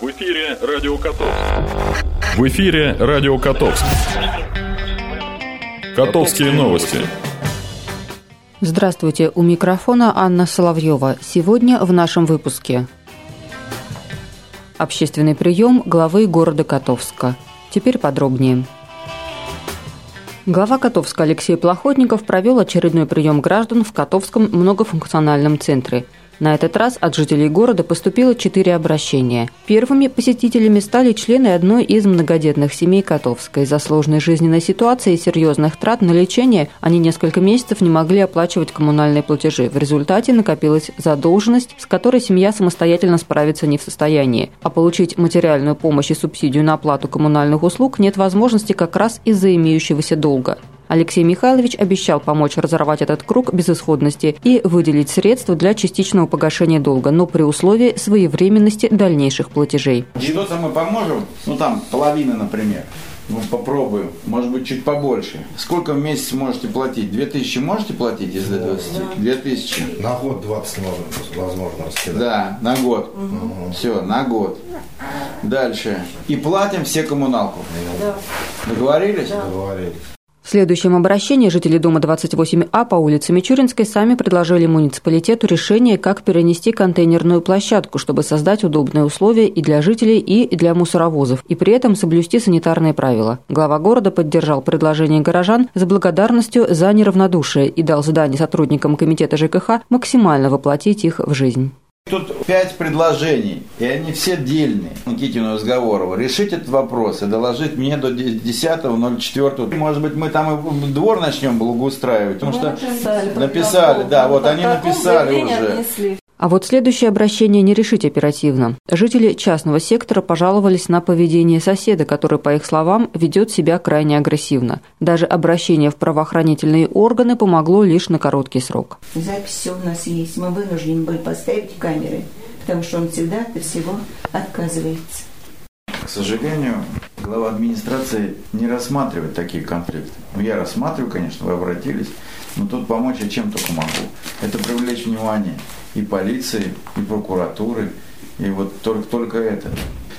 В эфире Радио Котовск. В эфире Радио Котовск. Котовские новости. Здравствуйте, у микрофона Анна Соловьева. Сегодня в нашем выпуске. Общественный прием главы города Котовска. Теперь подробнее. Глава Котовска Алексей Плохотников провел очередной прием граждан в Котовском многофункциональном центре – на этот раз от жителей города поступило четыре обращения. Первыми посетителями стали члены одной из многодетных семей Котовской. Из-за сложной жизненной ситуации и серьезных трат на лечение они несколько месяцев не могли оплачивать коммунальные платежи. В результате накопилась задолженность, с которой семья самостоятельно справиться не в состоянии. А получить материальную помощь и субсидию на оплату коммунальных услуг нет возможности как раз из-за имеющегося долга. Алексей Михайлович обещал помочь разорвать этот круг безысходности и выделить средства для частичного погашения долга, но при условии своевременности дальнейших платежей. Что-то мы поможем, ну там половина, например. Ну, попробуем. Может быть, чуть побольше. Сколько в месяц можете платить? Две тысячи можете платить из 20? Две тысячи. На год 20 можно, возможно раскидать. Да, на год. Угу. Все, на год. Дальше. И платим все коммуналку. Да. Договорились? Да. Договорились. В следующем обращении жители дома 28А по улице Мичуринской сами предложили муниципалитету решение, как перенести контейнерную площадку, чтобы создать удобные условия и для жителей, и для мусоровозов, и при этом соблюсти санитарные правила. Глава города поддержал предложение горожан с благодарностью за неравнодушие и дал задание сотрудникам комитета ЖКХ максимально воплотить их в жизнь. Тут пять предложений, и они все дельные. Никитину Разговорову. Решить этот вопрос и доложить мне до 10.04. Может быть, мы там и двор начнем благоустраивать, потому что написали, написали да, вот они написали уже. А вот следующее обращение не решить оперативно. Жители частного сектора пожаловались на поведение соседа, который, по их словам, ведет себя крайне агрессивно. Даже обращение в правоохранительные органы помогло лишь на короткий срок. Запись все у нас есть. Мы вынуждены были поставить камеры, потому что он всегда от всего отказывается. К сожалению, глава администрации не рассматривает такие конфликты. Ну, я рассматриваю, конечно, вы обратились, но тут помочь я чем только могу. Это привлечь внимание и полиции, и прокуратуры, и вот только, только это.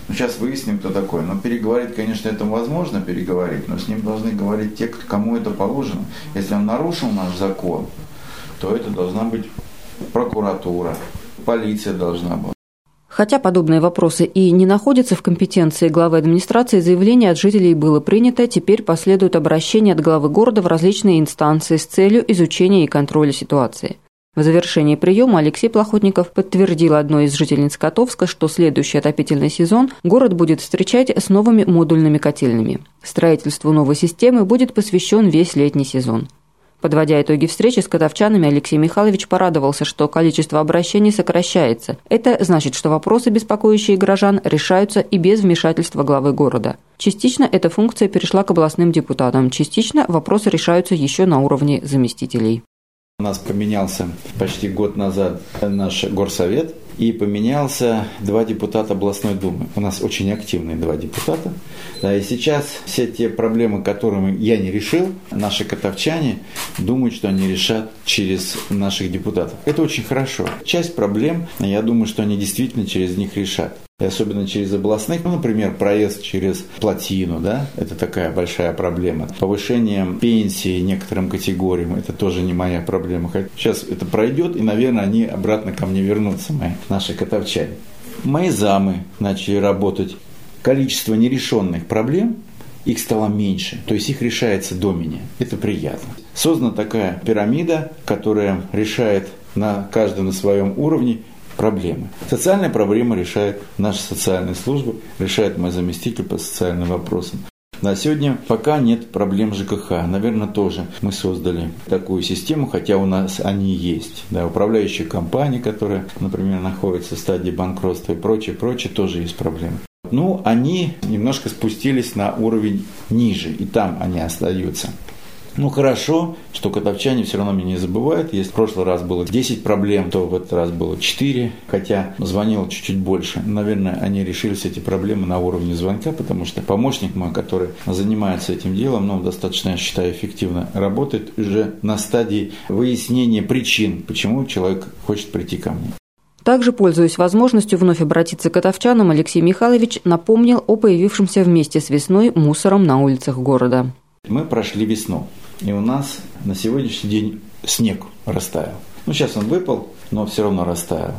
Ну, сейчас выясним, кто такой. Но переговорить, конечно, это возможно переговорить, но с ним должны говорить те, кому это положено. Если он нарушил наш закон, то это должна быть прокуратура, полиция должна быть. Хотя подобные вопросы и не находятся в компетенции главы администрации, заявление от жителей было принято, теперь последует обращение от главы города в различные инстанции с целью изучения и контроля ситуации. В завершении приема Алексей Плохотников подтвердил одной из жительниц Котовска, что следующий отопительный сезон город будет встречать с новыми модульными котельными. Строительству новой системы будет посвящен весь летний сезон. Подводя итоги встречи с котовчанами, Алексей Михайлович порадовался, что количество обращений сокращается. Это значит, что вопросы, беспокоящие горожан, решаются и без вмешательства главы города. Частично эта функция перешла к областным депутатам, частично вопросы решаются еще на уровне заместителей. У нас поменялся почти год назад наш горсовет, и поменялся два депутата областной думы. У нас очень активные два депутата. Да, и сейчас все те проблемы, которые я не решил, наши котовчане думают, что они решат через наших депутатов. Это очень хорошо. Часть проблем, я думаю, что они действительно через них решат и особенно через областных, ну, например, проезд через плотину, да, это такая большая проблема. Повышение пенсии некоторым категориям, это тоже не моя проблема. Сейчас это пройдет, и, наверное, они обратно ко мне вернутся, мои, наши котовчане. Мои замы начали работать. Количество нерешенных проблем их стало меньше, то есть их решается до меня. Это приятно. Создана такая пирамида, которая решает на каждом на своем уровне проблемы. Социальные проблемы решает наша социальная служба, решает мой заместитель по социальным вопросам. На сегодня пока нет проблем ЖКХ. Наверное, тоже мы создали такую систему, хотя у нас они есть. Да, управляющие компании, которые, например, находятся в стадии банкротства и прочее, прочее, тоже есть проблемы. Ну, они немножко спустились на уровень ниже, и там они остаются. Ну хорошо, что котовчане все равно меня не забывают. Если в прошлый раз было 10 проблем, то в этот раз было 4, хотя звонил чуть-чуть больше. Наверное, они решили все эти проблемы на уровне звонка, потому что помощник мой, который занимается этим делом, ну, достаточно, я считаю, эффективно работает уже на стадии выяснения причин, почему человек хочет прийти ко мне. Также, пользуясь возможностью вновь обратиться к котовчанам, Алексей Михайлович напомнил о появившемся вместе с весной мусором на улицах города. Мы прошли весну, и у нас на сегодняшний день снег растаял. Ну, сейчас он выпал, но все равно растаял.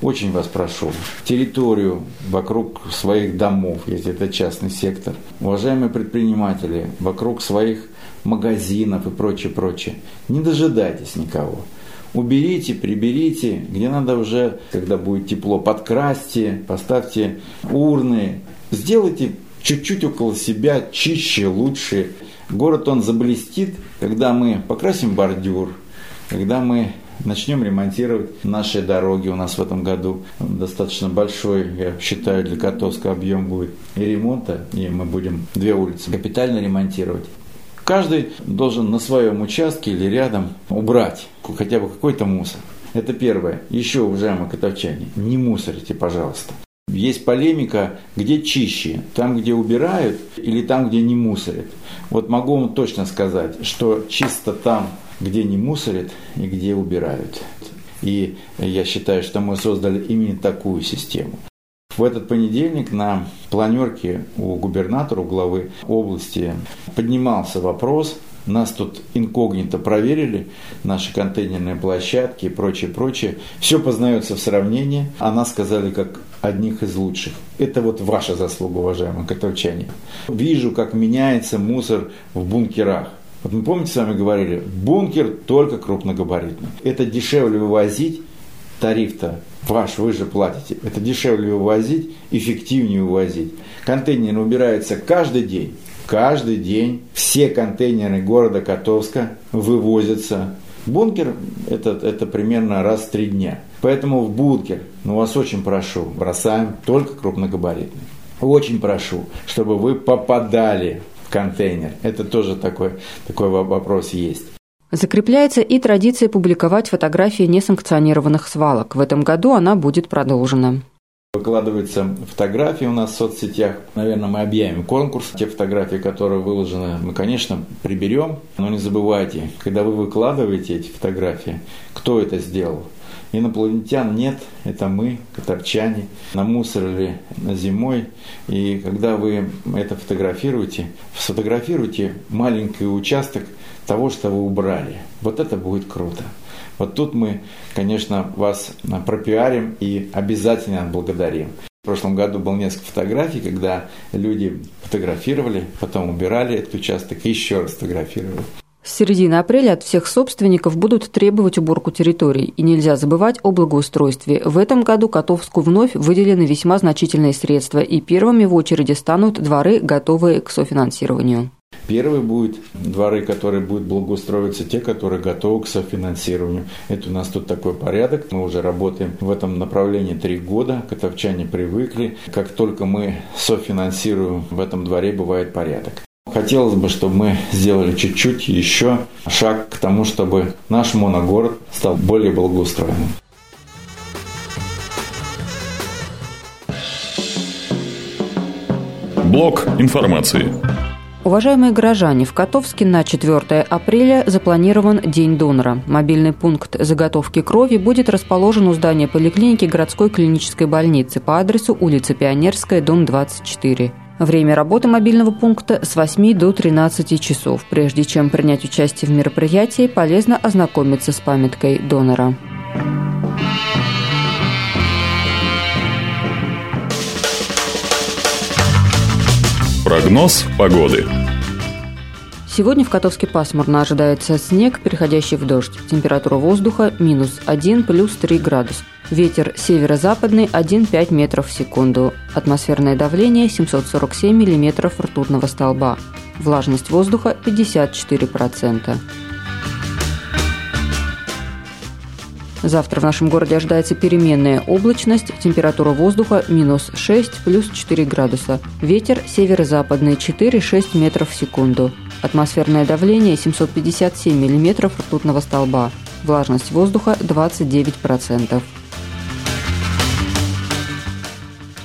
Очень вас прошу, территорию вокруг своих домов, если это частный сектор, уважаемые предприниматели, вокруг своих магазинов и прочее, прочее, не дожидайтесь никого. Уберите, приберите, где надо уже, когда будет тепло, подкрасьте, поставьте урны, сделайте чуть-чуть около себя чище, лучше. Город он заблестит, когда мы покрасим бордюр, когда мы начнем ремонтировать наши дороги. У нас в этом году достаточно большой, я считаю, для Котовска объем будет и ремонта, и мы будем две улицы капитально ремонтировать. Каждый должен на своем участке или рядом убрать хотя бы какой-то мусор. Это первое. Еще, уважаемые котовчане, не мусорите, пожалуйста. Есть полемика, где чище, там, где убирают или там, где не мусорят. Вот могу вам точно сказать, что чисто там, где не мусорят и где убирают. И я считаю, что мы создали именно такую систему. В этот понедельник на планерке у губернатора, у главы области поднимался вопрос нас тут инкогнито проверили, наши контейнерные площадки и прочее, прочее. Все познается в сравнении, а нас сказали как одних из лучших. Это вот ваша заслуга, уважаемые котовчане. Вижу, как меняется мусор в бункерах. Вот мы помните, с вами говорили, бункер только крупногабаритный. Это дешевле вывозить, тариф-то ваш, вы же платите. Это дешевле вывозить, эффективнее вывозить. Контейнеры убираются каждый день. Каждый день все контейнеры города Котовска вывозятся. Бункер это, это примерно раз в три дня. Поэтому в бункер, ну вас очень прошу, бросаем только крупногабаритный. Очень прошу, чтобы вы попадали в контейнер. Это тоже такой, такой вопрос есть. Закрепляется и традиция публиковать фотографии несанкционированных свалок. В этом году она будет продолжена. Выкладываются фотографии у нас в соцсетях. Наверное, мы объявим конкурс. Те фотографии, которые выложены, мы, конечно, приберем. Но не забывайте, когда вы выкладываете эти фотографии, кто это сделал. Инопланетян нет, это мы, катарчане, намусорили на зимой. И когда вы это фотографируете, сфотографируйте маленький участок того, что вы убрали. Вот это будет круто. Вот тут мы, конечно, вас пропиарим и обязательно отблагодарим. В прошлом году было несколько фотографий, когда люди фотографировали, потом убирали этот участок и еще раз фотографировали. С середины апреля от всех собственников будут требовать уборку территорий, и нельзя забывать о благоустройстве. В этом году Котовску вновь выделены весьма значительные средства, и первыми в очереди станут дворы, готовые к софинансированию. Первый будет дворы, которые будут благоустроиться, те, которые готовы к софинансированию. Это у нас тут такой порядок. Мы уже работаем в этом направлении три года. Котовчане привыкли. Как только мы софинансируем, в этом дворе бывает порядок. Хотелось бы, чтобы мы сделали чуть-чуть еще шаг к тому, чтобы наш моногород стал более благоустроенным. Блок информации. Уважаемые горожане, в Котовске на 4 апреля запланирован День донора. Мобильный пункт заготовки крови будет расположен у здания поликлиники городской клинической больницы по адресу улица Пионерская, дом 24. Время работы мобильного пункта с 8 до 13 часов. Прежде чем принять участие в мероприятии, полезно ознакомиться с памяткой донора. Прогноз погоды. Сегодня в Котовске пасмурно ожидается снег, переходящий в дождь. Температура воздуха минус 1 плюс 3 градус. Ветер северо-западный 1,5 метров в секунду. Атмосферное давление 747 миллиметров ртутного столба. Влажность воздуха 54%. Завтра в нашем городе ожидается переменная облачность, температура воздуха минус 6 плюс 4 градуса. Ветер северо-западный 4-6 метров в секунду. Атмосферное давление 757 миллиметров ртутного столба. Влажность воздуха 29%.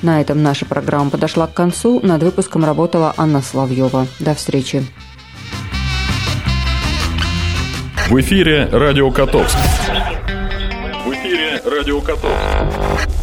На этом наша программа подошла к концу. Над выпуском работала Анна Славьева. До встречи. В эфире «Радио Котовск». Радио Котовск.